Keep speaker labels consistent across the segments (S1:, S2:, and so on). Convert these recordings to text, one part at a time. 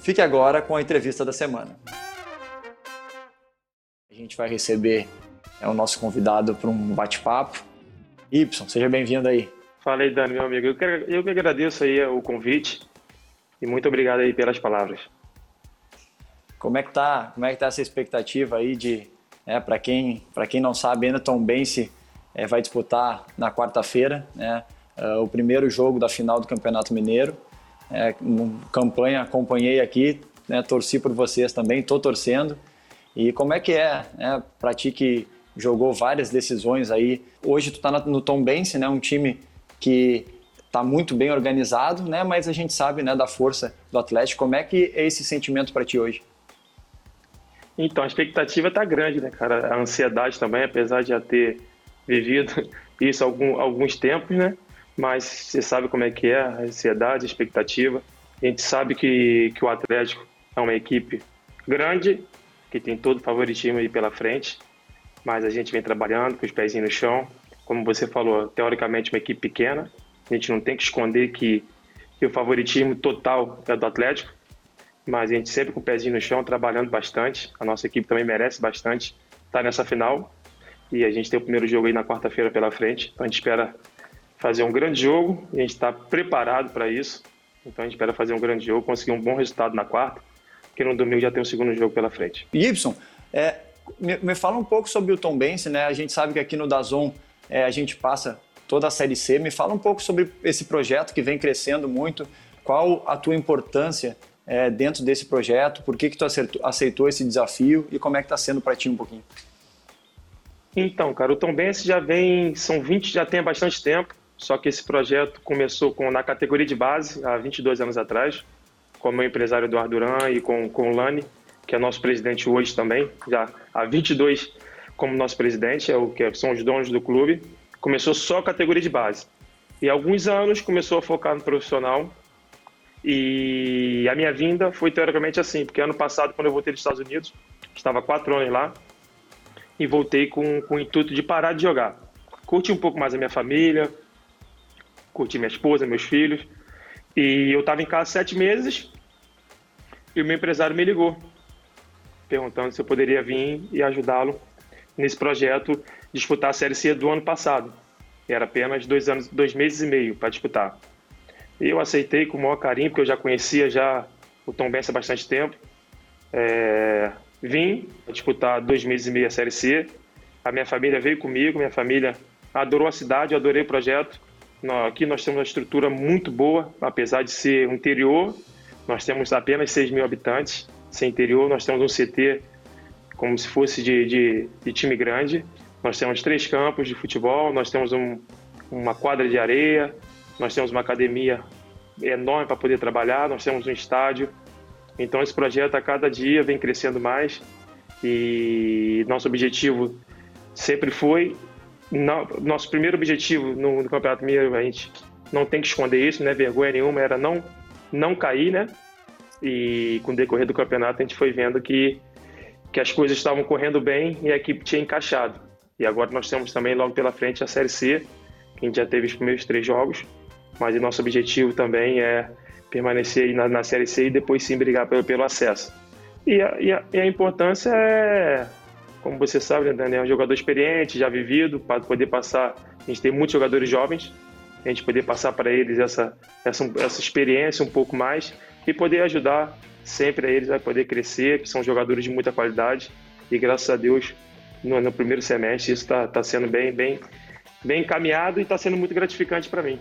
S1: Fique agora com a entrevista da semana. A gente vai receber é, o nosso convidado para um bate-papo. Y, seja bem-vindo aí.
S2: Fala aí, Dani, meu amigo. Eu que, eu que agradeço aí o convite e muito obrigado aí pelas palavras.
S1: Como é que tá, como é que tá essa expectativa aí de, é, para quem, para quem não sabe, ainda Tom Bense é, vai disputar na quarta-feira, né, uh, o primeiro jogo da final do Campeonato Mineiro. É, campanha acompanhei aqui, né, torci por vocês também, estou torcendo. E como é que é, né, para ti que jogou várias decisões aí, hoje tu está no Tom Bense, né, um time que está muito bem organizado, né, mas a gente sabe né, da força do Atlético. Como é que é esse sentimento para ti hoje?
S2: Então, a expectativa está grande, né, cara? A ansiedade também, apesar de já ter vivido isso algum, alguns tempos, né? Mas você sabe como é que é a ansiedade, a expectativa. A gente sabe que, que o Atlético é uma equipe grande, que tem todo o favoritismo aí pela frente, mas a gente vem trabalhando com os pés no chão. Como você falou, teoricamente uma equipe pequena, a gente não tem que esconder que, que o favoritismo total é do Atlético, mas a gente sempre com o pezinho no chão, trabalhando bastante. A nossa equipe também merece bastante estar nessa final. E a gente tem o primeiro jogo aí na quarta-feira pela frente. Então a gente espera fazer um grande jogo e a gente está preparado para isso. Então a gente espera fazer um grande jogo, conseguir um bom resultado na quarta, porque no domingo já tem o segundo jogo pela frente.
S1: Gibson, é, me, me, fala um pouco sobre o Tom Bense, né? A gente sabe que aqui no Dazon é, a gente passa toda a Série C. Me fala um pouco sobre esse projeto que vem crescendo muito. Qual a tua importância é, dentro desse projeto? Por que, que tu acertou, aceitou esse desafio e como é que está sendo para ti um pouquinho?
S2: Então, cara, o Tom Bense já vem, são 20, já tem bastante tempo, só que esse projeto começou com, na categoria de base, há 22 anos atrás, com o meu empresário Eduardo Duran e com, com o Lani, que é nosso presidente hoje também, já há 22 como nosso presidente, é o que são os donos do clube. Começou só a categoria de base. E alguns anos começou a focar no profissional, e a minha vinda foi teoricamente assim, porque ano passado, quando eu voltei dos Estados Unidos, estava quatro anos lá, e voltei com, com o intuito de parar de jogar. Curti um pouco mais a minha família, curti minha esposa, meus filhos, e eu estava em casa sete meses, e o meu empresário me ligou, perguntando se eu poderia vir e ajudá-lo nesse projeto disputar a Série C do ano passado. Era apenas dois anos, dois meses e meio para disputar. E eu aceitei com o maior carinho, porque eu já conhecia já o Tom Benz há bastante tempo. É, vim disputar dois meses e meio a Série C. A minha família veio comigo, minha família adorou a cidade, eu adorei o projeto. Aqui nós temos uma estrutura muito boa, apesar de ser um interior, nós temos apenas 6 mil habitantes. Sem interior, nós temos um CT como se fosse de, de, de time grande. Nós temos três campos de futebol, nós temos um, uma quadra de areia, nós temos uma academia enorme para poder trabalhar, nós temos um estádio. Então esse projeto a cada dia vem crescendo mais e nosso objetivo sempre foi nosso primeiro objetivo no, no Campeonato Mineiro, a gente não tem que esconder isso, né? Vergonha nenhuma era não não cair, né? E com o decorrer do campeonato a gente foi vendo que que as coisas estavam correndo bem e a equipe tinha encaixado. E agora nós temos também logo pela frente a Série C, que a gente já teve os primeiros três jogos mas o nosso objetivo também é permanecer na, na Série C e depois sim brigar pelo, pelo acesso. E a, e, a, e a, importância é, como você sabe, né, Daniel, é um jogador experiente, já vivido, para poder passar. A gente tem muitos jogadores jovens, a gente poder passar para eles essa, essa, essa experiência um pouco mais e poder ajudar sempre a eles a poder crescer, que são jogadores de muita qualidade. E graças a Deus, no, no primeiro semestre, isso está tá sendo bem, bem, bem encaminhado e está sendo muito gratificante para mim.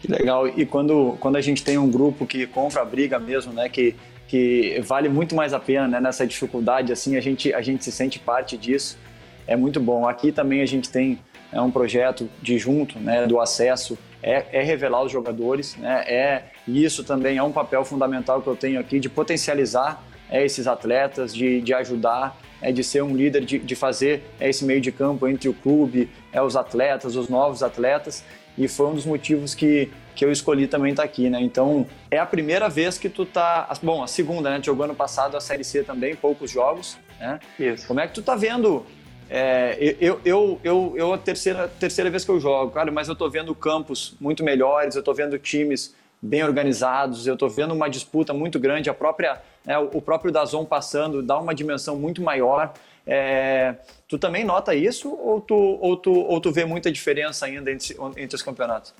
S1: Que legal. E quando, quando a gente tem um grupo que compra a briga mesmo, né? Que, que vale muito mais a pena né, nessa dificuldade, assim, a gente, a gente se sente parte disso. É muito bom. Aqui também a gente tem é um projeto de junto, né, do acesso, é, é revelar os jogadores, né, é, e isso também é um papel fundamental que eu tenho aqui de potencializar é, esses atletas, de, de ajudar, é, de ser um líder, de, de fazer é, esse meio de campo entre o clube, é, os atletas, os novos atletas, e foi um dos motivos que, que eu escolhi também estar tá aqui, né? Então, é a primeira vez que tu tá, bom, a segunda, né? Jogou ano passado a Série C também, poucos jogos, né? Isso. Como é que tu tá vendo é, eu, eu, eu, eu, a terceira, terceira vez que eu jogo, cara, mas eu tô vendo campos muito melhores, eu tô vendo times bem organizados, eu tô vendo uma disputa muito grande, a própria, né, o próprio Dazon passando dá uma dimensão muito maior. É, tu também nota isso ou tu, ou, tu, ou tu vê muita diferença ainda entre, entre os campeonatos?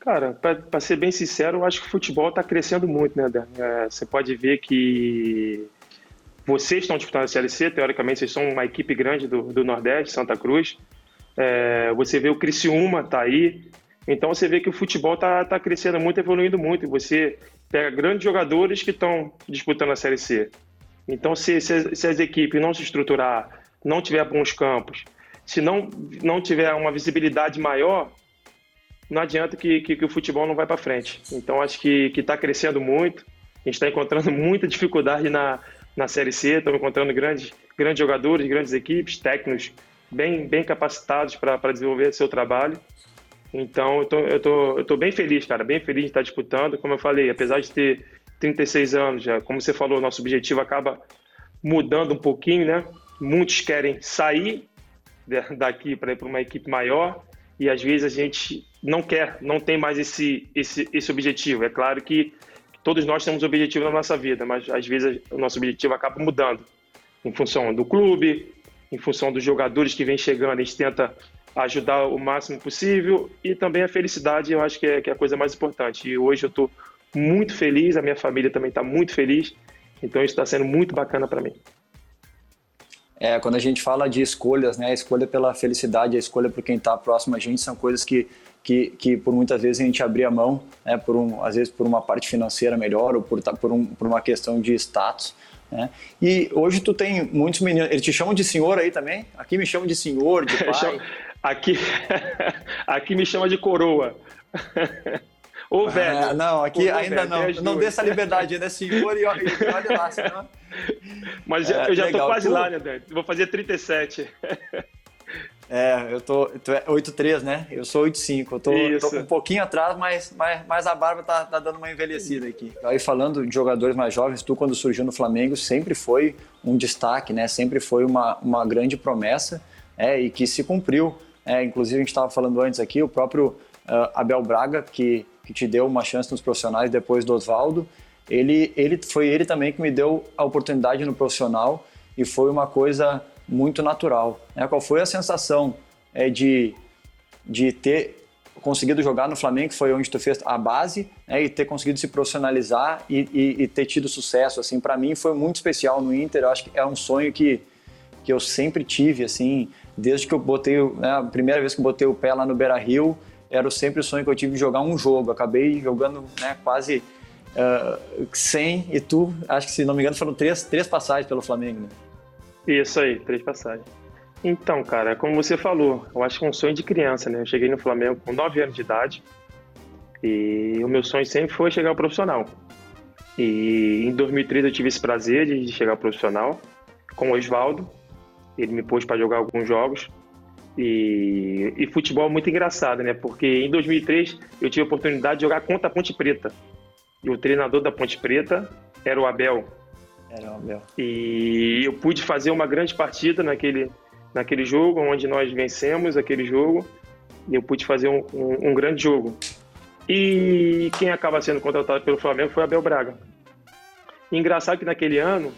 S2: Cara, para ser bem sincero, eu acho que o futebol está crescendo muito, né, Dan? É, você pode ver que vocês estão disputando a CLC, teoricamente vocês são uma equipe grande do, do Nordeste, Santa Cruz. É, você vê o Criciúma tá aí. Então você vê que o futebol tá, tá crescendo muito, evoluindo muito. E você pega grandes jogadores que estão disputando a Série C. Então se, se, se as equipes não se estruturar, não tiver bons campos, se não, não tiver uma visibilidade maior, não adianta que, que, que o futebol não vai para frente. Então acho que está crescendo muito. A gente está encontrando muita dificuldade na, na Série C, estamos encontrando grandes, grandes jogadores, grandes equipes, técnicos bem, bem capacitados para desenvolver seu trabalho. Então, eu tô, eu, tô, eu tô bem feliz, cara, bem feliz de estar disputando. Como eu falei, apesar de ter 36 anos já, como você falou, nosso objetivo acaba mudando um pouquinho, né? Muitos querem sair daqui para ir para uma equipe maior e às vezes a gente não quer, não tem mais esse, esse, esse objetivo. É claro que todos nós temos objetivo na nossa vida, mas às vezes o nosso objetivo acaba mudando em função do clube, em função dos jogadores que vêm chegando, a gente tenta ajudar o máximo possível e também a felicidade, eu acho que é, que é a coisa mais importante. E hoje eu estou muito feliz, a minha família também está muito feliz, então isso está sendo muito bacana para mim.
S1: É, quando a gente fala de escolhas, né, a escolha pela felicidade, a escolha por quem está próximo a gente, são coisas que que, que por muitas vezes a gente abria mão, né, por um, às vezes por uma parte financeira melhor ou por, por, um, por uma questão de status. Né? E hoje tu tem muitos meninos, eles te chamam de senhor aí também? Aqui me chamam de senhor, de pai.
S2: aqui, aqui me chama de coroa. Ou ah, velho.
S1: Ah, não, aqui ainda velho, não. Não dê essa liberdade, ainda é senhor e, e olha lá, senão...
S2: Mas é, eu já legal. tô quase lá, né, Dante? Vou fazer 37.
S1: É, eu tô, tu é 8,3, né? Eu sou 8,5. Eu tô, tô, um pouquinho atrás, mas, mas, mas a barba tá, tá dando uma envelhecida aqui. Aí falando de jogadores mais jovens, tu quando surgiu no Flamengo sempre foi um destaque, né? Sempre foi uma, uma grande promessa é, e que se cumpriu. É, inclusive a gente estava falando antes aqui, o próprio uh, Abel Braga, que, que te deu uma chance nos profissionais depois do Oswaldo, ele, ele foi ele também que me deu a oportunidade no profissional e foi uma coisa muito natural. Né? Qual foi a sensação é, de, de ter conseguido jogar no Flamengo, que foi onde tu fez a base, né, e ter conseguido se profissionalizar e, e, e ter tido sucesso, assim, para mim foi muito especial no Inter. Eu acho que é um sonho que, que eu sempre tive, assim, desde que eu botei, né, a primeira vez que eu botei o pé lá no Beira Rio, era sempre o sonho que eu tive de jogar um jogo. Acabei jogando né, quase uh, 100 e tu, acho que se não me engano, foram três, três passagens pelo Flamengo. Né?
S2: Isso aí, três passagens. Então, cara, como você falou, eu acho que é um sonho de criança, né? Eu cheguei no Flamengo com 9 anos de idade e o meu sonho sempre foi chegar ao profissional. E em 2003 eu tive esse prazer de chegar ao profissional com o Oswaldo. Ele me pôs para jogar alguns jogos. E, e, futebol é muito engraçado, né? Porque em 2003 eu tive a oportunidade de jogar contra a Ponte Preta. E o treinador da Ponte Preta era o Abel, era o meu. E eu pude fazer uma grande partida naquele, naquele jogo, onde nós vencemos aquele jogo. E eu pude fazer um, um, um grande jogo. E quem acaba sendo contratado pelo Flamengo foi Abel Braga. E engraçado que naquele ano,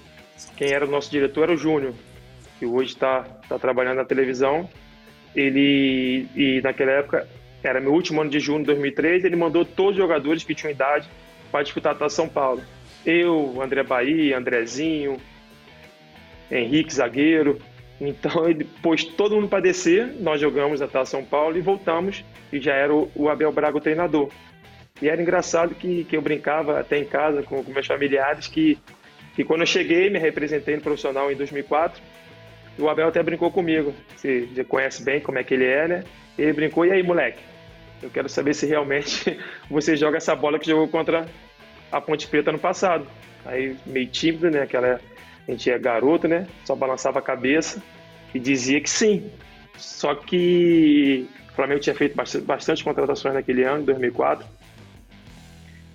S2: quem era o nosso diretor era o Júnior, que hoje está tá trabalhando na televisão. Ele, e naquela época, era meu último ano de junho de 2003, ele mandou todos os jogadores que tinham idade para disputar a São Paulo. Eu, André Bahia, Andrezinho, Henrique Zagueiro. Então ele pôs todo mundo para descer, nós jogamos até São Paulo e voltamos, e já era o, Abel Braga o treinador. E era engraçado que, que eu brincava até em casa com, com meus familiares que, que quando eu cheguei, me representei no profissional em 2004, o Abel até brincou comigo. Você conhece bem como é que ele é, né? Ele brincou, e aí, moleque? Eu quero saber se realmente você joga essa bola que jogou contra a Ponte Preta no passado. Aí, meio tímido, né? Aquela, a gente é garoto, né? Só balançava a cabeça e dizia que sim. Só que o Flamengo tinha feito bastante, bastante contratações naquele ano, 2004.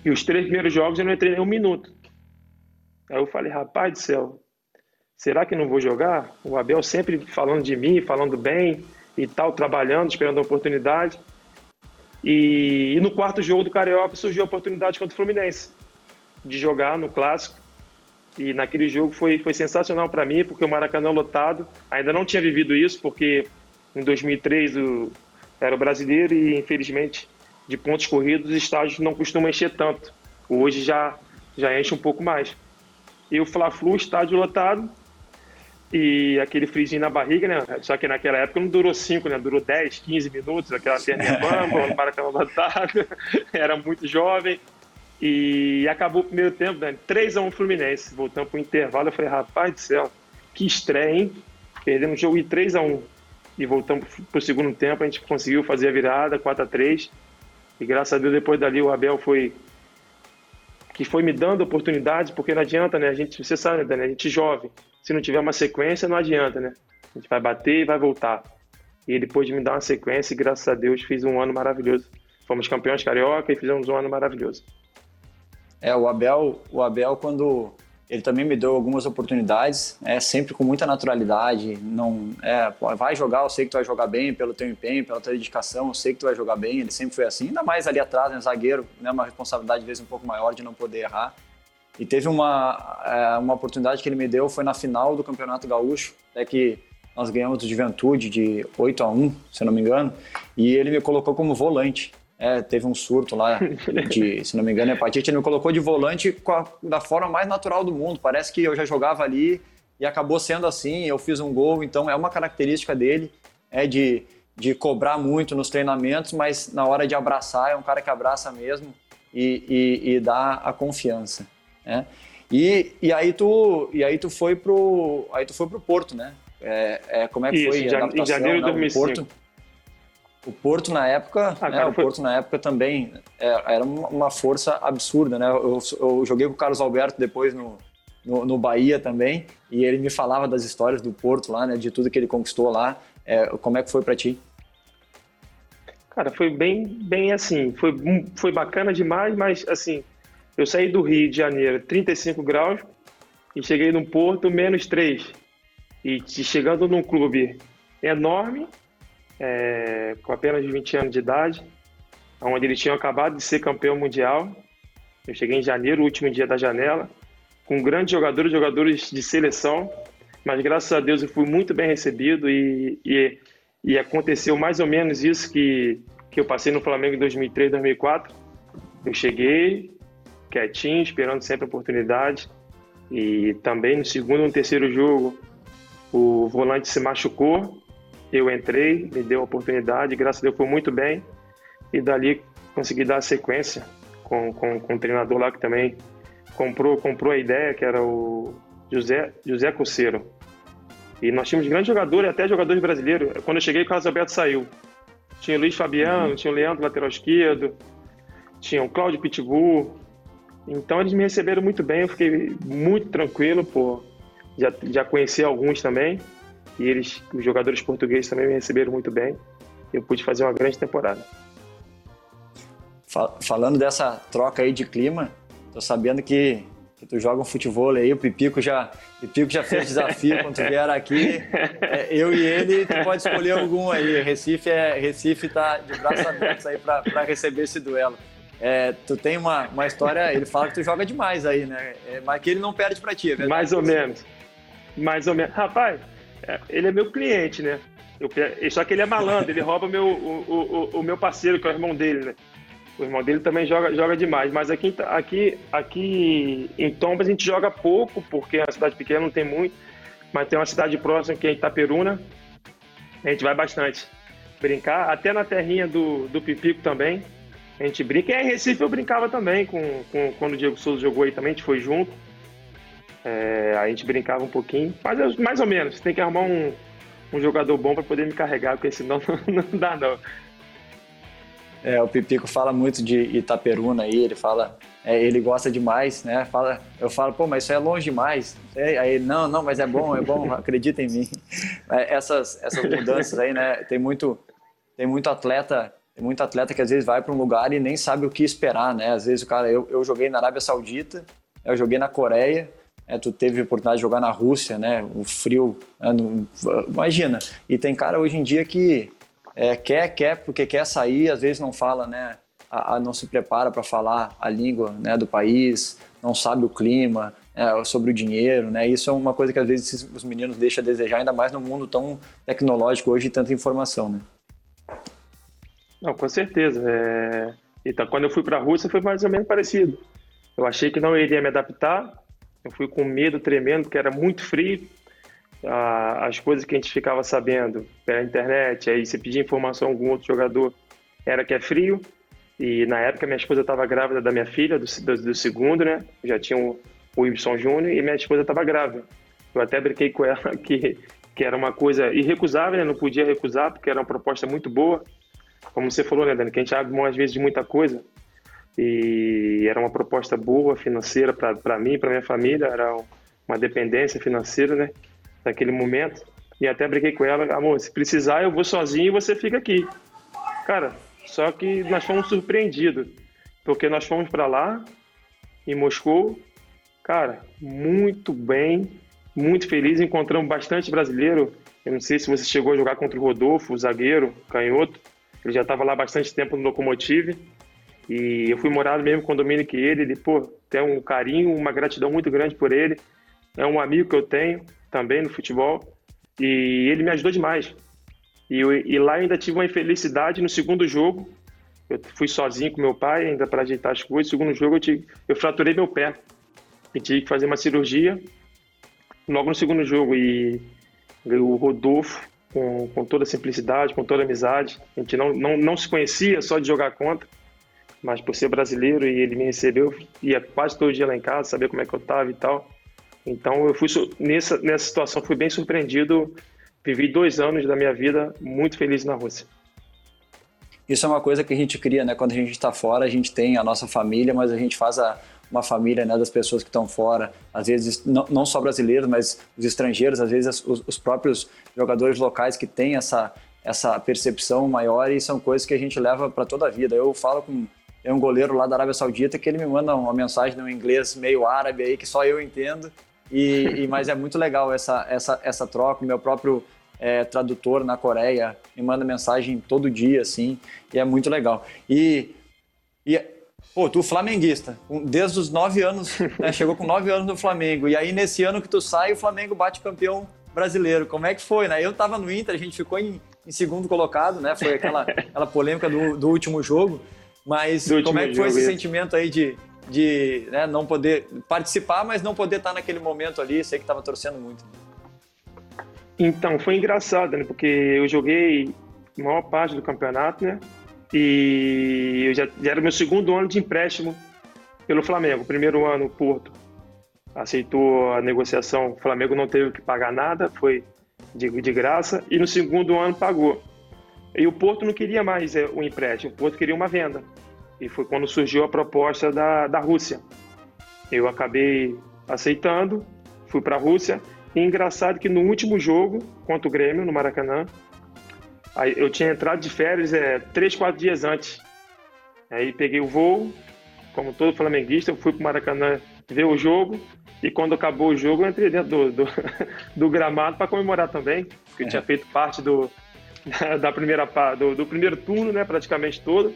S2: E os três primeiros jogos eu não entrei nem um minuto. Aí eu falei, rapaz do céu, será que não vou jogar? O Abel sempre falando de mim, falando bem e tal, trabalhando, esperando a oportunidade. E, e no quarto jogo do Carioca surgiu a oportunidade contra o Fluminense de jogar no clássico. E naquele jogo foi, foi sensacional para mim, porque o Maracanã lotado. Ainda não tinha vivido isso, porque em 2003 o, era o brasileiro e, infelizmente, de pontos corridos, os estádios não costumam encher tanto. Hoje já, já enche um pouco mais. E o Fla-Flu, estádio lotado, e aquele frisinho na barriga, né? Só que naquela época não durou 5, né? Durou 10, 15 minutos, aquela perna bamba, o Maracanã lotado, era muito jovem. E acabou o primeiro tempo, né? 3x1 Fluminense. Voltando pro intervalo, eu falei, rapaz do céu, que estreia, hein? Perdendo o jogo de 3x1. E voltamos pro segundo tempo, a gente conseguiu fazer a virada, 4x3. E graças a Deus, depois dali, o Abel foi que foi me dando oportunidade, porque não adianta, né? A gente, você sabe, né, A gente é jovem. Se não tiver uma sequência, não adianta, né? A gente vai bater e vai voltar. E ele pôde me dar uma sequência e, graças a Deus, fiz um ano maravilhoso. Fomos campeões carioca e fizemos um ano maravilhoso.
S1: É, o Abel, o Abel quando ele também me deu algumas oportunidades, é sempre com muita naturalidade, não é, vai jogar, eu sei que tu vai jogar bem pelo teu empenho, pela tua dedicação, eu sei que tu vai jogar bem, ele sempre foi assim, ainda mais ali atrás, né, zagueiro, né, uma responsabilidade às vezes um pouco maior de não poder errar. E teve uma, é, uma oportunidade que ele me deu, foi na final do Campeonato Gaúcho, é que nós ganhamos do Juventude de 8 a 1, se não me engano, e ele me colocou como volante. É, teve um surto lá de, se não me engano, hepatite. Ele me colocou de volante a, da forma mais natural do mundo. Parece que eu já jogava ali e acabou sendo assim. Eu fiz um gol, então é uma característica dele, é de, de cobrar muito nos treinamentos, mas na hora de abraçar, é um cara que abraça mesmo e, e, e dá a confiança. Né? E, e, aí tu, e aí tu foi pro, aí tu foi pro Porto, né? É, é como é que
S2: Isso,
S1: foi a
S2: adaptação? Em janeiro de 2005.
S1: Porto? O Porto na época, ah, né, o foi... Porto na época também é, era uma força absurda, né? Eu, eu joguei com o Carlos Alberto depois no, no, no, Bahia também e ele me falava das histórias do Porto lá, né? De tudo que ele conquistou lá. É, como é que foi para ti?
S2: Cara, foi bem, bem assim, foi, foi bacana demais, mas assim, eu saí do Rio de Janeiro 35 graus e cheguei no Porto menos 3 e chegando num clube enorme é, com apenas 20 anos de idade, onde ele tinha acabado de ser campeão mundial. Eu cheguei em janeiro, último dia da janela, com grandes jogadores, jogadores de seleção, mas graças a Deus eu fui muito bem recebido e, e, e aconteceu mais ou menos isso que, que eu passei no Flamengo em 2003, 2004. Eu cheguei quietinho, esperando sempre a oportunidade. E também no segundo e terceiro jogo, o volante se machucou eu entrei, me deu a oportunidade, graças a Deus foi muito bem. E dali consegui dar a sequência com, com, com um treinador lá que também comprou, comprou a ideia, que era o José, José Coceiro. E nós tínhamos grandes jogadores, até jogadores brasileiros. Quando eu cheguei, o Carlos Alberto saiu. Tinha o Luiz Fabiano, uhum. tinha o Leandro, lateral esquerdo, tinha o Cláudio Pitbull. Então eles me receberam muito bem, eu fiquei muito tranquilo, pô. Já, já conheci alguns também e eles, os jogadores portugueses também me receberam muito bem. Eu pude fazer uma grande temporada.
S1: Falando dessa troca aí de clima, tô sabendo que, que tu joga um futebol aí, o Pipico já, Pipico já fez desafio quando tu vier aqui. É, eu e ele, tu pode escolher algum aí. Recife é Recife tá de braços abertos aí para receber esse duelo. É, tu tem uma, uma história, ele fala que tu joga demais aí, né? É, mas que ele não perde para ti, é verdade?
S2: Mais ou menos. Mais ou menos. Rapaz, ele é meu cliente, né? Eu, só que ele é malandro, ele rouba meu, o, o, o, meu parceiro, que é o irmão dele, né? O irmão dele também joga, joga demais. Mas aqui, aqui, aqui em Tombas a gente joga pouco, porque é uma cidade pequena, não tem muito. Mas tem uma cidade próxima que é Itaperuna. A gente vai bastante brincar. Até na terrinha do, do Pipico também. A gente brinca. E em Recife eu brincava também, com, com, quando o Diego Souza jogou aí também, a gente foi junto. É, a gente brincava um pouquinho, mas mais ou menos. Tem que arrumar um, um jogador bom para poder me carregar, porque senão não, não dá não.
S1: É, o Pipico fala muito de Itaperuna aí, ele fala, é, ele gosta demais, né? Fala, eu falo, pô, mas isso é longe demais. É, aí ele, não, não, mas é bom, é bom, acredita em mim. É, essas, essas mudanças aí, né? Tem muito, tem muito atleta, tem muito atleta que às vezes vai para um lugar e nem sabe o que esperar, né? Às vezes o cara, eu, eu joguei na Arábia Saudita, eu joguei na Coreia, é, tu teve a oportunidade de jogar na Rússia, né? O frio, né? no, imagina. E tem cara hoje em dia que é, quer, quer, porque quer sair, às vezes não fala, né? A, a não se prepara para falar a língua né, do país, não sabe o clima, é, sobre o dinheiro, né? Isso é uma coisa que às vezes os meninos deixam a desejar, ainda mais no mundo tão tecnológico hoje e tanta informação, né?
S2: Não, com certeza. É... Então, quando eu fui para a Rússia foi mais ou menos parecido. Eu achei que não iria me adaptar. Eu fui com medo tremendo, porque era muito frio as coisas que a gente ficava sabendo pela internet, aí você pedia informação a algum outro jogador, era que é frio. E na época minha esposa estava grávida da minha filha, do, do, do segundo, né? Já tinha o, Ibson Júnior e minha esposa estava grávida. Eu até brinquei com ela que, que era uma coisa irrecusável, né? Não podia recusar, porque era uma proposta muito boa. Como você falou, né, Dani? Que a gente abre mão às vezes de muita coisa. E era uma proposta boa financeira para mim, para minha família. Era uma dependência financeira, né? naquele momento. E até brinquei com ela, amor, se precisar eu vou sozinho e você fica aqui. Cara, só que nós fomos surpreendidos, porque nós fomos para lá, em Moscou, cara, muito bem, muito feliz, encontramos bastante brasileiro. Eu não sei se você chegou a jogar contra o Rodolfo, o zagueiro, canhoto. Ele já estava lá bastante tempo no Locomotive. E eu fui morar no mesmo condomínio que ele. Ele, pô, tem um carinho, uma gratidão muito grande por ele. É um amigo que eu tenho também no futebol, e ele me ajudou demais. E, eu, e lá ainda tive uma infelicidade no segundo jogo. Eu fui sozinho com meu pai, ainda para ajeitar as coisas. No segundo jogo eu, tive, eu fraturei meu pé e tive que fazer uma cirurgia logo no segundo jogo. E o Rodolfo, com, com toda simplicidade, com toda amizade, a gente não, não, não se conhecia só de jogar contra, mas por ser brasileiro e ele me recebeu, ia quase todo dia lá em casa, saber como é que eu estava e tal. Então eu fui nessa nessa situação fui bem surpreendido. Vivi dois anos da minha vida muito feliz na Rússia.
S1: Isso é uma coisa que a gente cria, né? Quando a gente está fora, a gente tem a nossa família, mas a gente faz a, uma família né, das pessoas que estão fora. Às vezes, não, não só brasileiros, mas os estrangeiros, às vezes os, os próprios jogadores locais que têm essa, essa percepção maior e são coisas que a gente leva para toda a vida. Eu falo com tem um goleiro lá da Arábia Saudita que ele me manda uma mensagem no inglês meio árabe aí que só eu entendo e, e, mas é muito legal essa, essa, essa troca. Meu próprio é, tradutor na Coreia me manda mensagem todo dia, assim, e é muito legal. E, e pô, tu flamenguista, desde os nove anos, né, chegou com nove anos no Flamengo, e aí nesse ano que tu sai, o Flamengo bate campeão brasileiro. Como é que foi, né? Eu tava no Inter, a gente ficou em, em segundo colocado, né? Foi aquela, aquela polêmica do, do último jogo. Mas como é que foi esse sentimento aí de, de né, não poder participar, mas não poder estar naquele momento ali. Sei que estava torcendo muito.
S2: Então, foi engraçado, né? Porque eu joguei a maior parte do campeonato, né? E eu já, já era meu segundo ano de empréstimo pelo Flamengo. Primeiro ano, o Porto aceitou a negociação. O Flamengo não teve que pagar nada, foi de, de graça. E no segundo ano pagou. E o Porto não queria mais é, o empréstimo, o Porto queria uma venda. E foi quando surgiu a proposta da, da Rússia. Eu acabei aceitando, fui para a Rússia. E engraçado que no último jogo contra o Grêmio, no Maracanã, eu tinha entrado de férias é, três, quatro dias antes. Aí peguei o voo, como todo flamenguista, eu fui para o Maracanã ver o jogo. E quando acabou o jogo, eu entrei dentro do, do, do gramado para comemorar também, porque eu tinha feito parte do, da primeira do, do primeiro turno, né, praticamente todo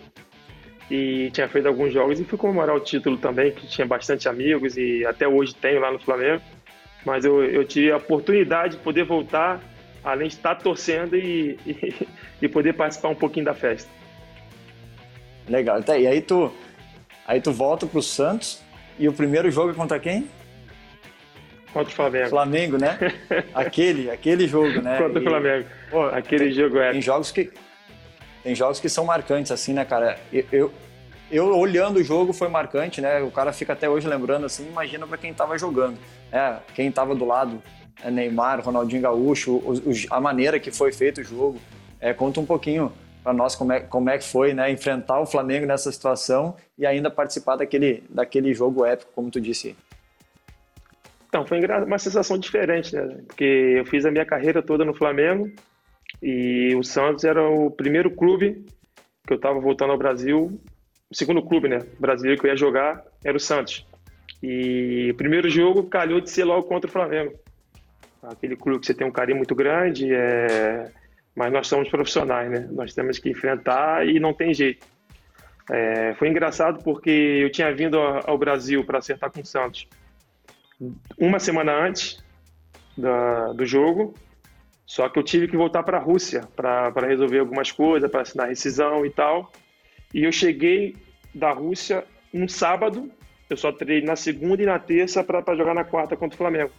S2: e tinha feito alguns jogos e fui comemorar o título também, que tinha bastante amigos e até hoje tenho lá no Flamengo. Mas eu, eu tive a oportunidade de poder voltar, além de estar torcendo e, e, e poder participar um pouquinho da festa.
S1: Legal. Então, e aí tu, aí tu volta para o Santos e o primeiro jogo é contra quem?
S2: Contra o Flamengo.
S1: Flamengo, né? aquele, aquele jogo, né?
S2: Contra o Flamengo. Pô, aquele
S1: tem,
S2: jogo é.
S1: Tem jogos que tem jogos que são marcantes, assim, né, cara? Eu, eu, eu olhando o jogo foi marcante, né? O cara fica até hoje lembrando assim, imagina para quem estava jogando. É, quem estava do lado, é Neymar, Ronaldinho Gaúcho, a maneira que foi feito o jogo. É, conta um pouquinho para nós como é, como é que foi né, enfrentar o Flamengo nessa situação e ainda participar daquele, daquele jogo épico, como tu disse.
S2: Então, foi uma sensação diferente, né? Porque eu fiz a minha carreira toda no Flamengo e o Santos era o primeiro clube que eu estava voltando ao Brasil, o segundo clube, né, brasileiro que eu ia jogar era o Santos. E o primeiro jogo calhou de ser logo contra o Flamengo. Aquele clube que você tem um carinho muito grande, é mas nós somos profissionais, né? Nós temos que enfrentar e não tem jeito. É, foi engraçado porque eu tinha vindo ao Brasil para acertar com o Santos uma semana antes da, do jogo, só que eu tive que voltar para a Rússia para resolver algumas coisas, para assinar rescisão e tal. E eu cheguei da Rússia um sábado, eu só treinei na segunda e na terça para jogar na quarta contra o Flamengo.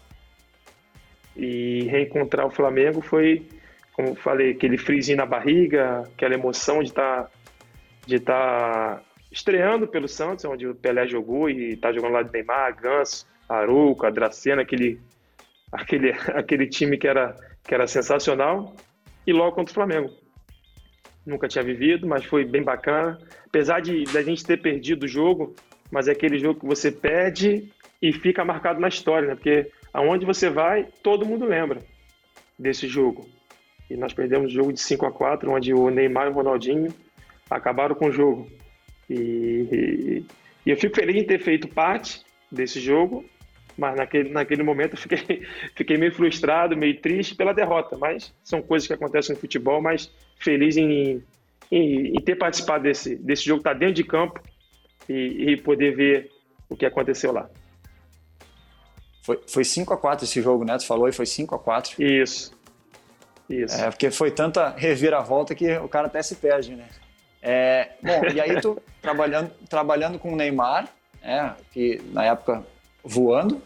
S2: E reencontrar o Flamengo foi como falei, aquele frisinho na barriga, aquela emoção de estar tá, de tá estreando pelo Santos, onde o Pelé jogou e está jogando lá de Neymar, Ganso, Aruca, Dracena, aquele, aquele, aquele time que era, que era sensacional, e logo contra o Flamengo. Nunca tinha vivido, mas foi bem bacana. Apesar de a gente ter perdido o jogo, mas é aquele jogo que você perde e fica marcado na história, né? Porque aonde você vai, todo mundo lembra desse jogo. E nós perdemos o jogo de 5 a 4 onde o Neymar e o Ronaldinho acabaram com o jogo. E, e, e eu fico feliz em ter feito parte desse jogo, mas naquele, naquele momento eu fiquei, fiquei meio frustrado, meio triste pela derrota. Mas são coisas que acontecem no futebol, mas feliz em, em, em ter participado desse, desse jogo, estar tá dentro de campo e, e poder ver o que aconteceu lá.
S1: Foi, foi 5 a 4 esse jogo, né? Tu falou e foi 5 a 4
S2: Isso. Isso.
S1: É, porque foi tanta reviravolta que o cara até se perde, né? É, bom, e aí tu trabalhando, trabalhando com o Neymar, é, que na época voando,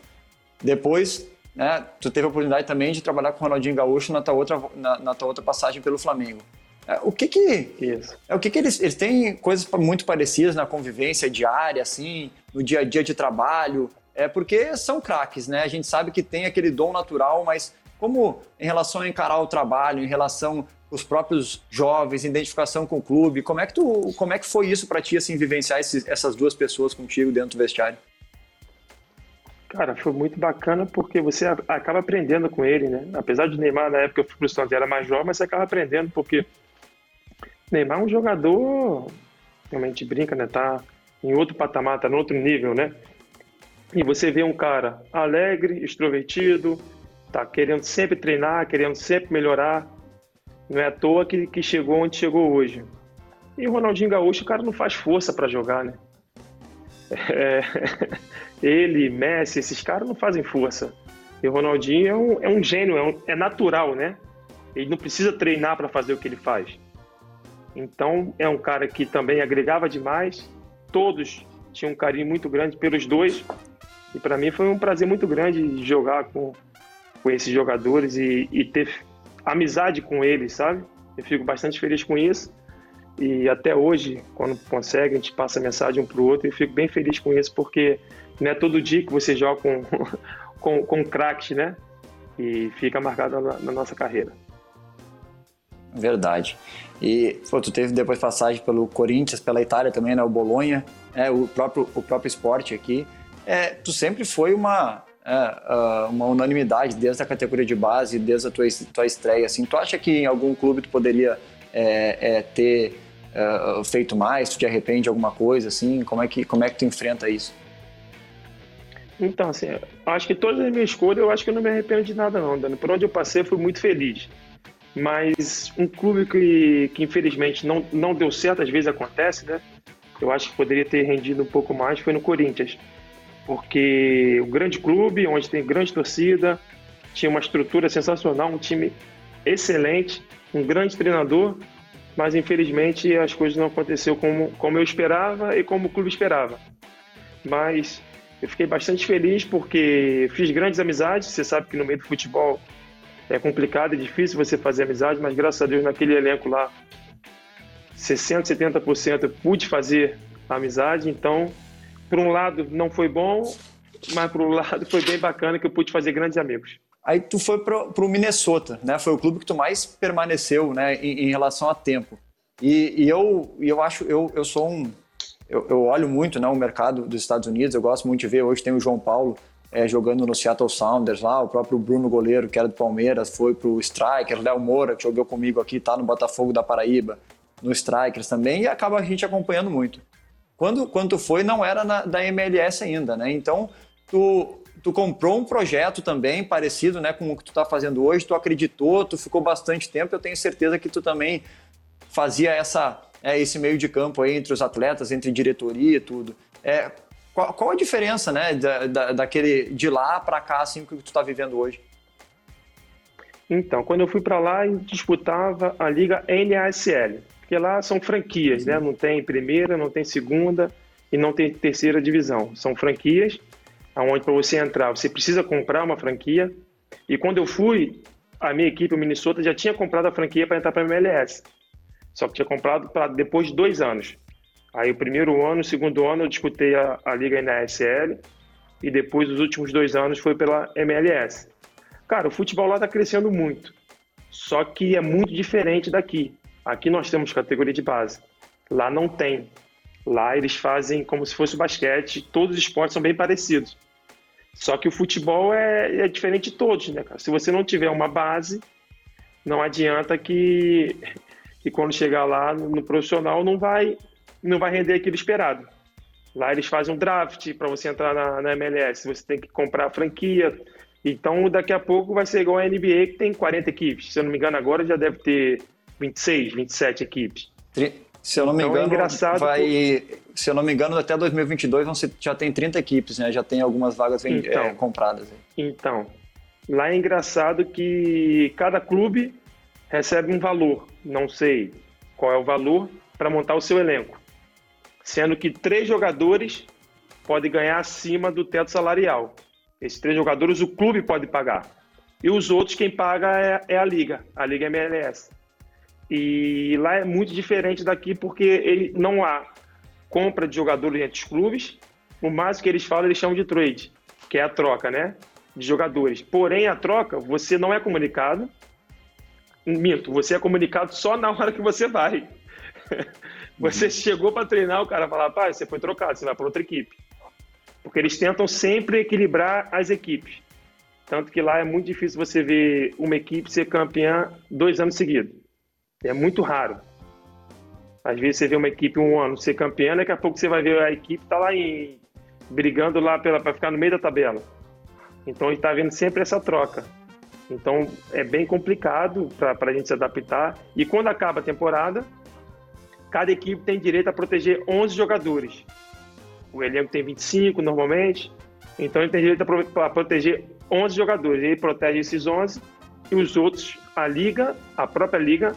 S1: depois né, tu teve a oportunidade também de trabalhar com o Ronaldinho Gaúcho na tua outra, na, na tua outra passagem pelo Flamengo. É, o que que Isso. é o que que eles, eles têm coisas muito parecidas na convivência diária assim no dia a dia de trabalho é porque são craques né a gente sabe que tem aquele dom natural mas como em relação a encarar o trabalho, em relação os próprios jovens, identificação com o clube, como é que tu, como é que foi isso para ti assim vivenciar esses, essas duas pessoas contigo dentro do vestiário?
S2: Cara, foi muito bacana porque você acaba aprendendo com ele, né? Apesar de Neymar na época pro Santos era mais jovem, mas você acaba aprendendo porque Neymar é um jogador, realmente brinca, né? Tá em outro patamar, tá no outro nível, né? E você vê um cara alegre, extrovertido, tá querendo sempre treinar, querendo sempre melhorar. Não é à toa que, que chegou onde chegou hoje. E o Ronaldinho Gaúcho, o cara não faz força para jogar, né? É, ele, Messi, esses caras não fazem força. E o Ronaldinho é um, é um gênio, é, um, é natural, né? Ele não precisa treinar para fazer o que ele faz. Então, é um cara que também agregava demais. Todos tinham um carinho muito grande pelos dois. E para mim foi um prazer muito grande jogar com, com esses jogadores e, e ter amizade com eles, sabe? Eu fico bastante feliz com isso. E até hoje, quando consegue, a gente passa mensagem um para o outro e fico bem feliz com isso, porque não é todo dia que você joga com, com, com craques, né? E fica marcado na, na, nossa carreira.
S1: Verdade. E pô, tu teve depois passagem pelo Corinthians, pela Itália também, né? O Bolonha, é, o, próprio, o próprio esporte aqui. É, tu sempre foi uma, é, uma unanimidade desde a categoria de base, desde a tua, tua estreia. Assim, tu acha que em algum clube tu poderia é, é, ter é, feito mais? Tu te arrepende de alguma coisa? Assim, como é que como é que tu enfrenta isso?
S2: Então, assim, acho que todas as minhas escolhas, eu acho que eu não me arrependo de nada não, Dani. Por onde eu passei, fui muito feliz. Mas um clube que, que infelizmente não, não deu certo, às vezes acontece, né? Eu acho que poderia ter rendido um pouco mais, foi no Corinthians porque um grande clube, onde tem grande torcida, tinha uma estrutura sensacional, um time excelente, um grande treinador, mas infelizmente as coisas não aconteceram como, como eu esperava e como o clube esperava. Mas eu fiquei bastante feliz porque fiz grandes amizades, você sabe que no meio do futebol é complicado, é difícil você fazer amizade, mas graças a Deus naquele elenco lá, 60%, 70% eu pude fazer amizade. Então, por um lado, não foi bom, mas por um lado, foi bem bacana que eu pude fazer grandes amigos.
S1: Aí tu foi para o Minnesota, né? Foi o clube que tu mais permaneceu, né, em, em relação a tempo. E, e, eu, eu acho, eu, eu sou um, eu, eu, olho muito, né, o mercado dos Estados Unidos. Eu gosto muito de ver. Hoje tem o João Paulo é, jogando no Seattle Sounders lá, o próprio Bruno Goleiro, que era do Palmeiras, foi pro Strikers, Léo Moura, que jogou comigo aqui, tá no Botafogo da Paraíba, no Strikers também, e acaba a gente acompanhando muito. Quando, quando tu foi, não era na, da MLS ainda, né? Então, tu, tu comprou um projeto também parecido né, com o que tu está fazendo hoje, tu acreditou, tu ficou bastante tempo, eu tenho certeza que tu também fazia essa, é, esse meio de campo aí entre os atletas, entre diretoria e tudo. É, qual, qual a diferença, né, da, da, daquele de lá para cá, assim, que tu está vivendo hoje?
S2: Então, quando eu fui para lá, eu disputava a Liga NASL, porque lá são franquias, né? Não tem primeira, não tem segunda e não tem terceira divisão. São franquias, aonde para você entrar, você precisa comprar uma franquia. E quando eu fui, a minha equipe, o Minnesota, já tinha comprado a franquia para entrar para a MLS. Só que tinha comprado para depois de dois anos. Aí o primeiro ano, o segundo ano eu disputei a, a Liga NASL e depois os últimos dois anos foi pela MLS. Cara, o futebol lá está crescendo muito, só que é muito diferente daqui. Aqui nós temos categoria de base, lá não tem. Lá eles fazem como se fosse o basquete, todos os esportes são bem parecidos. Só que o futebol é, é diferente de todos, né, cara? Se você não tiver uma base, não adianta que, que quando chegar lá no, profissional não vai não vai render aquilo esperado. Lá eles fazem um draft para você entrar na, na, MLS, você tem que comprar a franquia. Então, daqui a pouco vai ser igual a NBA, que tem 40 equipes. Se eu não me engano, agora já deve ter 26, 27 equipes.
S1: Se eu não me então, é engano, é vai, se eu não me engano, até 2022 você já tem 30 equipes, né? Já tem algumas vagas então, é, compradas.
S2: Então, lá é engraçado que cada clube recebe um valor. Não sei qual é o valor para montar o seu elenco sendo que três jogadores podem ganhar acima do teto salarial. Esses três jogadores o clube pode pagar. E os outros, quem paga é, é a Liga, a Liga MLS. E lá é muito diferente daqui porque ele não há compra de jogadores entre os clubes. O mais que eles falam, eles chamam de trade, que é a troca, né? De jogadores. Porém, a troca, você não é comunicado. Minto, você é comunicado só na hora que você vai. Você chegou para treinar, o cara fala, pai, você foi trocado, você vai para outra equipe. Porque eles tentam sempre equilibrar as equipes. Tanto que lá é muito difícil você ver uma equipe ser campeã dois anos seguidos. É muito raro. Às vezes você vê uma equipe um ano ser campeã, daqui a pouco você vai ver a equipe tá lá em, brigando lá para ficar no meio da tabela. Então a gente está vendo sempre essa troca. Então é bem complicado para a gente se adaptar. E quando acaba a temporada, cada equipe tem direito a proteger 11 jogadores. O elenco tem 25 normalmente, então ele tem direito a proteger 11 jogadores. Ele protege esses 11 e os outros, a liga, a própria liga,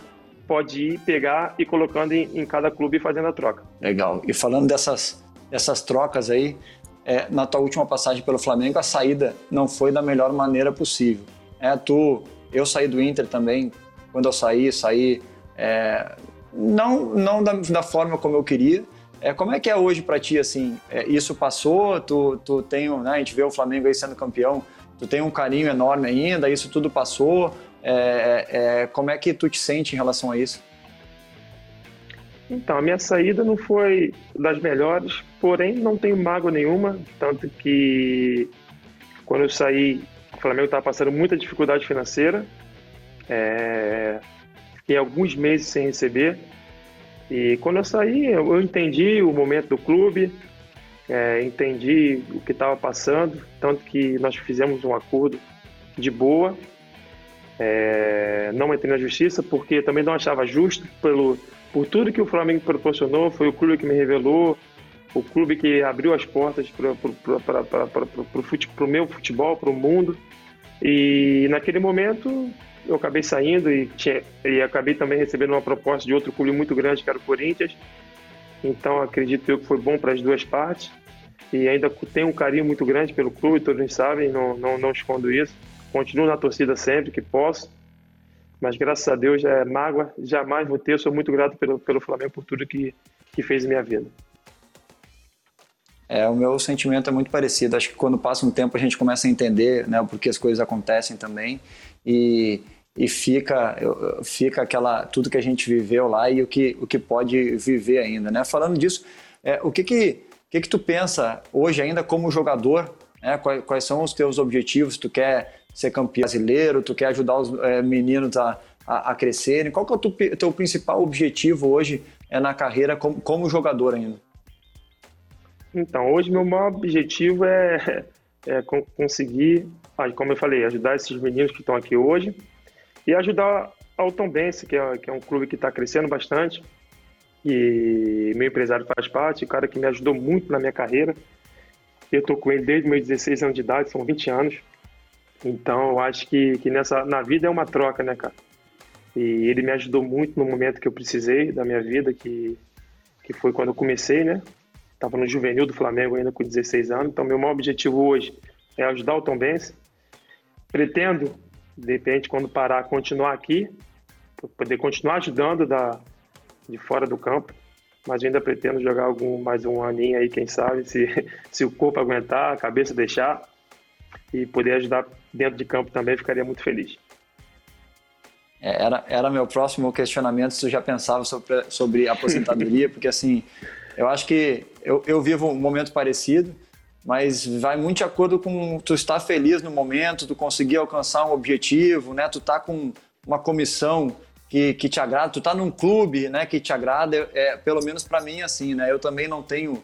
S2: pode ir pegar e colocando em, em cada clube e fazendo a troca.
S1: Legal. E falando dessas, dessas trocas aí, é, na tua última passagem pelo Flamengo, a saída não foi da melhor maneira possível. É, tu, eu saí do Inter também. Quando eu saí, saí é, não, não da, da, forma como eu queria. É, como é que é hoje para ti, assim? É, isso passou? Tu, tu tem, né, a gente vê o Flamengo aí sendo campeão, tu tem um carinho enorme ainda, isso tudo passou. É, é, é, como é que tu te sente em relação a isso?
S2: Então, a minha saída não foi das melhores, porém não tenho mágoa nenhuma, tanto que quando eu saí, o Flamengo estava passando muita dificuldade financeira, é, Fiquei alguns meses sem receber. E quando eu saí, eu entendi o momento do clube, é, entendi o que estava passando, tanto que nós fizemos um acordo de boa. É, não entrei na justiça porque também não achava justo pelo por tudo que o Flamengo proporcionou, foi o clube que me revelou, o clube que abriu as portas para o meu futebol, para o mundo. E naquele momento eu acabei saindo e, tinha, e acabei também recebendo uma proposta de outro clube muito grande, que era o Corinthians. Então, acredito eu que foi bom para as duas partes. E ainda tenho um carinho muito grande pelo clube, todos sabem, não, não, não escondo isso. Continuo na torcida sempre que posso. Mas graças a Deus, é mágoa, jamais vou ter. Eu sou muito grato pelo, pelo Flamengo por tudo que, que fez em minha vida.
S1: É, o meu sentimento é muito parecido. Acho que quando passa um tempo a gente começa a entender né, por que as coisas acontecem também e, e fica, fica aquela tudo que a gente viveu lá e o que, o que pode viver ainda. Né? Falando disso, é, o que que, que que tu pensa hoje ainda como jogador? Né? Quais, quais são os teus objetivos? Tu quer ser campeão brasileiro? Tu quer ajudar os é, meninos a, a, a, crescerem? Qual que é o teu, teu principal objetivo hoje é, na carreira como, como jogador ainda?
S2: Então, hoje meu maior objetivo é, é conseguir, como eu falei, ajudar esses meninos que estão aqui hoje e ajudar ao Tom Bense, que é, que é um clube que está crescendo bastante e meu empresário faz parte, o cara que me ajudou muito na minha carreira. Eu tô com ele desde meus 16 anos de idade, são 20 anos. Então, eu acho que, que nessa, na vida é uma troca, né, cara? E ele me ajudou muito no momento que eu precisei da minha vida, que, que foi quando eu comecei, né? Estava no juvenil do Flamengo ainda com 16 anos. Então, meu maior objetivo hoje é ajudar o Tom Benz. Pretendo, de repente, quando parar, continuar aqui, poder continuar ajudando da, de fora do campo. Mas ainda pretendo jogar algum mais um aninho aí, quem sabe, se, se o corpo aguentar, a cabeça deixar, e poder ajudar dentro de campo também, ficaria muito feliz.
S1: É, era, era meu próximo questionamento se tu já pensava sobre, sobre aposentadoria, porque assim, eu acho que eu, eu vivo um momento parecido, mas vai muito de acordo com tu estar feliz no momento, tu conseguir alcançar um objetivo, né? Tu tá com uma comissão que, que te agrada, tu tá num clube, né, que te agrada, é, pelo menos para mim assim, né? Eu também não tenho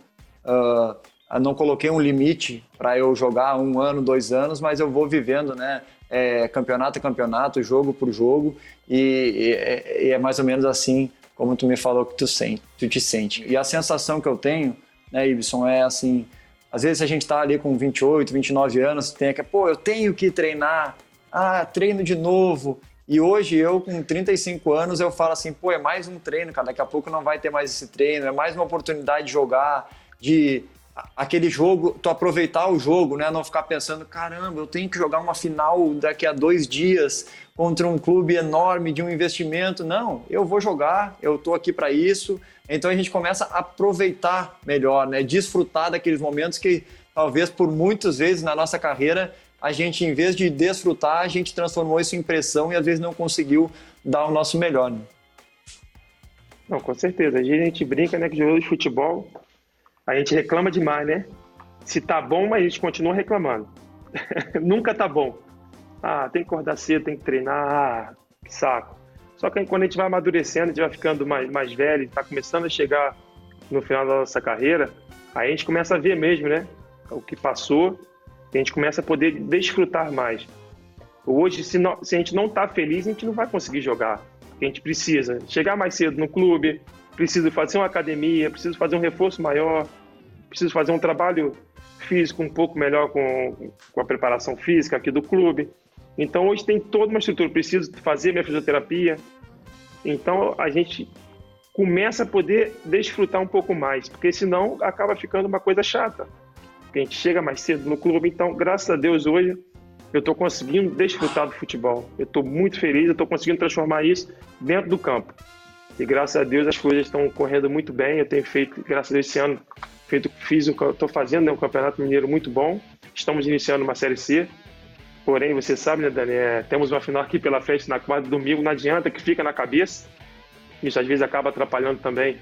S1: uh, não coloquei um limite para eu jogar um ano, dois anos, mas eu vou vivendo, né? É, campeonato a campeonato, jogo por jogo, e, e, e é mais ou menos assim como tu me falou que tu, sente, tu te sente. E a sensação que eu tenho, né, Ibson, é assim, às vezes a gente está ali com 28, 29 anos, tem que, pô, eu tenho que treinar, ah, treino de novo. E hoje eu, com 35 anos, eu falo assim, pô, é mais um treino, cara, daqui a pouco não vai ter mais esse treino, é mais uma oportunidade de jogar, de aquele jogo, tu aproveitar o jogo, né? Não ficar pensando, caramba, eu tenho que jogar uma final daqui a dois dias contra um clube enorme de um investimento. Não, eu vou jogar, eu tô aqui para isso. Então a gente começa a aproveitar melhor, né? Desfrutar daqueles momentos que talvez por muitas vezes na nossa carreira a gente, em vez de desfrutar, a gente transformou isso em pressão e às vezes não conseguiu dar o nosso melhor. Né?
S2: Não, com certeza. A gente brinca, né, que jogador de futebol a gente reclama demais, né? Se tá bom, mas a gente continua reclamando. Nunca tá bom. Ah, tem que acordar cedo, tem que treinar, ah, que saco. Só que quando a gente vai amadurecendo, a gente vai ficando mais, mais velho, tá começando a chegar no final da nossa carreira, aí a gente começa a ver mesmo, né? O que passou, a gente começa a poder desfrutar mais. Hoje, se, não, se a gente não tá feliz, a gente não vai conseguir jogar. A gente precisa chegar mais cedo no clube, preciso fazer uma academia, preciso fazer um reforço maior, preciso fazer um trabalho físico um pouco melhor com, com a preparação física aqui do clube. Então hoje tem toda uma estrutura, preciso fazer minha fisioterapia. Então a gente começa a poder desfrutar um pouco mais, porque senão acaba ficando uma coisa chata. A gente chega mais cedo no clube, então graças a Deus hoje eu estou conseguindo desfrutar do futebol. Eu estou muito feliz, eu estou conseguindo transformar isso dentro do campo. E graças a Deus as coisas estão correndo muito bem. Eu tenho feito, graças a Deus, esse ano, feito, fiz o estou fazendo, né, um campeonato mineiro muito bom. Estamos iniciando uma Série C. Porém, você sabe, né, Dani, é, temos uma final aqui pela frente na quarta domingo, não adianta que fica na cabeça. Isso às vezes acaba atrapalhando também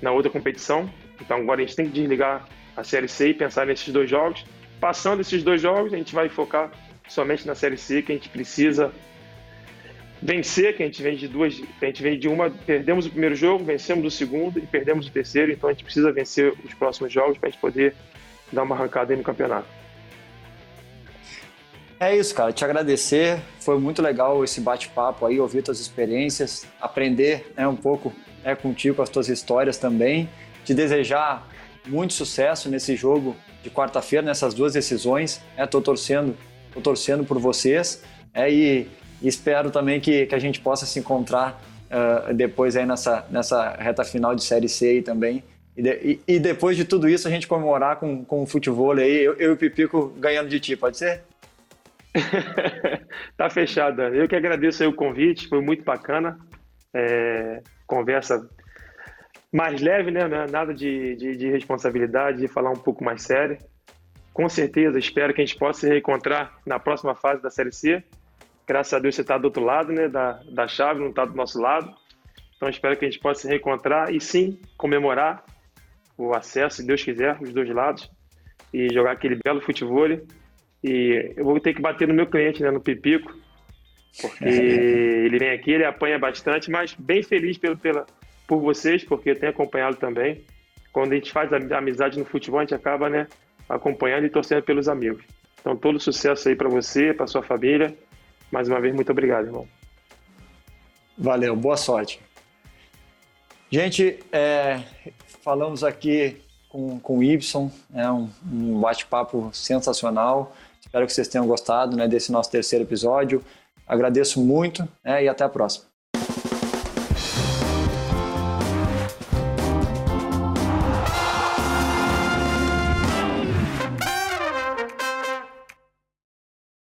S2: na outra competição. Então agora a gente tem que desligar a Série C e pensar nesses dois jogos. Passando esses dois jogos, a gente vai focar somente na Série C, que a gente precisa vencer, que a gente vem de duas, a gente vem de uma, perdemos o primeiro jogo, vencemos o segundo e perdemos o terceiro, então a gente precisa vencer os próximos jogos para a gente poder dar uma arrancada aí no campeonato.
S1: É isso, cara. Te agradecer. Foi muito legal esse bate-papo aí, ouvir tuas experiências, aprender né, um pouco né, contigo, com as tuas histórias também. Te desejar muito sucesso nesse jogo de quarta-feira, nessas duas decisões. Estou né, torcendo, tô torcendo por vocês. É, e espero também que, que a gente possa se encontrar uh, depois aí nessa, nessa reta final de Série C aí também. E, de, e, e, depois de tudo isso, a gente comemorar com, com o futebol aí, eu, eu e o Pipico ganhando de ti, pode ser?
S2: tá fechada. Eu que agradeço o convite, foi muito bacana. É, conversa mais leve, né? É nada de, de, de, responsabilidade, de falar um pouco mais sério. Com certeza, espero que a gente possa se reencontrar na próxima fase da Série C. Graças a Deus você está do outro lado, né? Da, da chave, não está do nosso lado. Então espero que a gente possa se reencontrar e sim comemorar o acesso, se Deus quiser, os dois lados, e jogar aquele belo futebol. E eu vou ter que bater no meu cliente, né? No Pipico, porque ele vem aqui, ele apanha bastante, mas bem feliz pelo, pela, por vocês, porque eu tenho acompanhado também. Quando a gente faz a amizade no futebol, a gente acaba né, acompanhando e torcendo pelos amigos. Então, todo sucesso aí para você, para sua família. Mais uma vez, muito obrigado, irmão.
S1: Valeu, boa sorte. Gente, é, falamos aqui com, com o Ibson, é um, um bate-papo sensacional. Espero que vocês tenham gostado né, desse nosso terceiro episódio. Agradeço muito né, e até a próxima.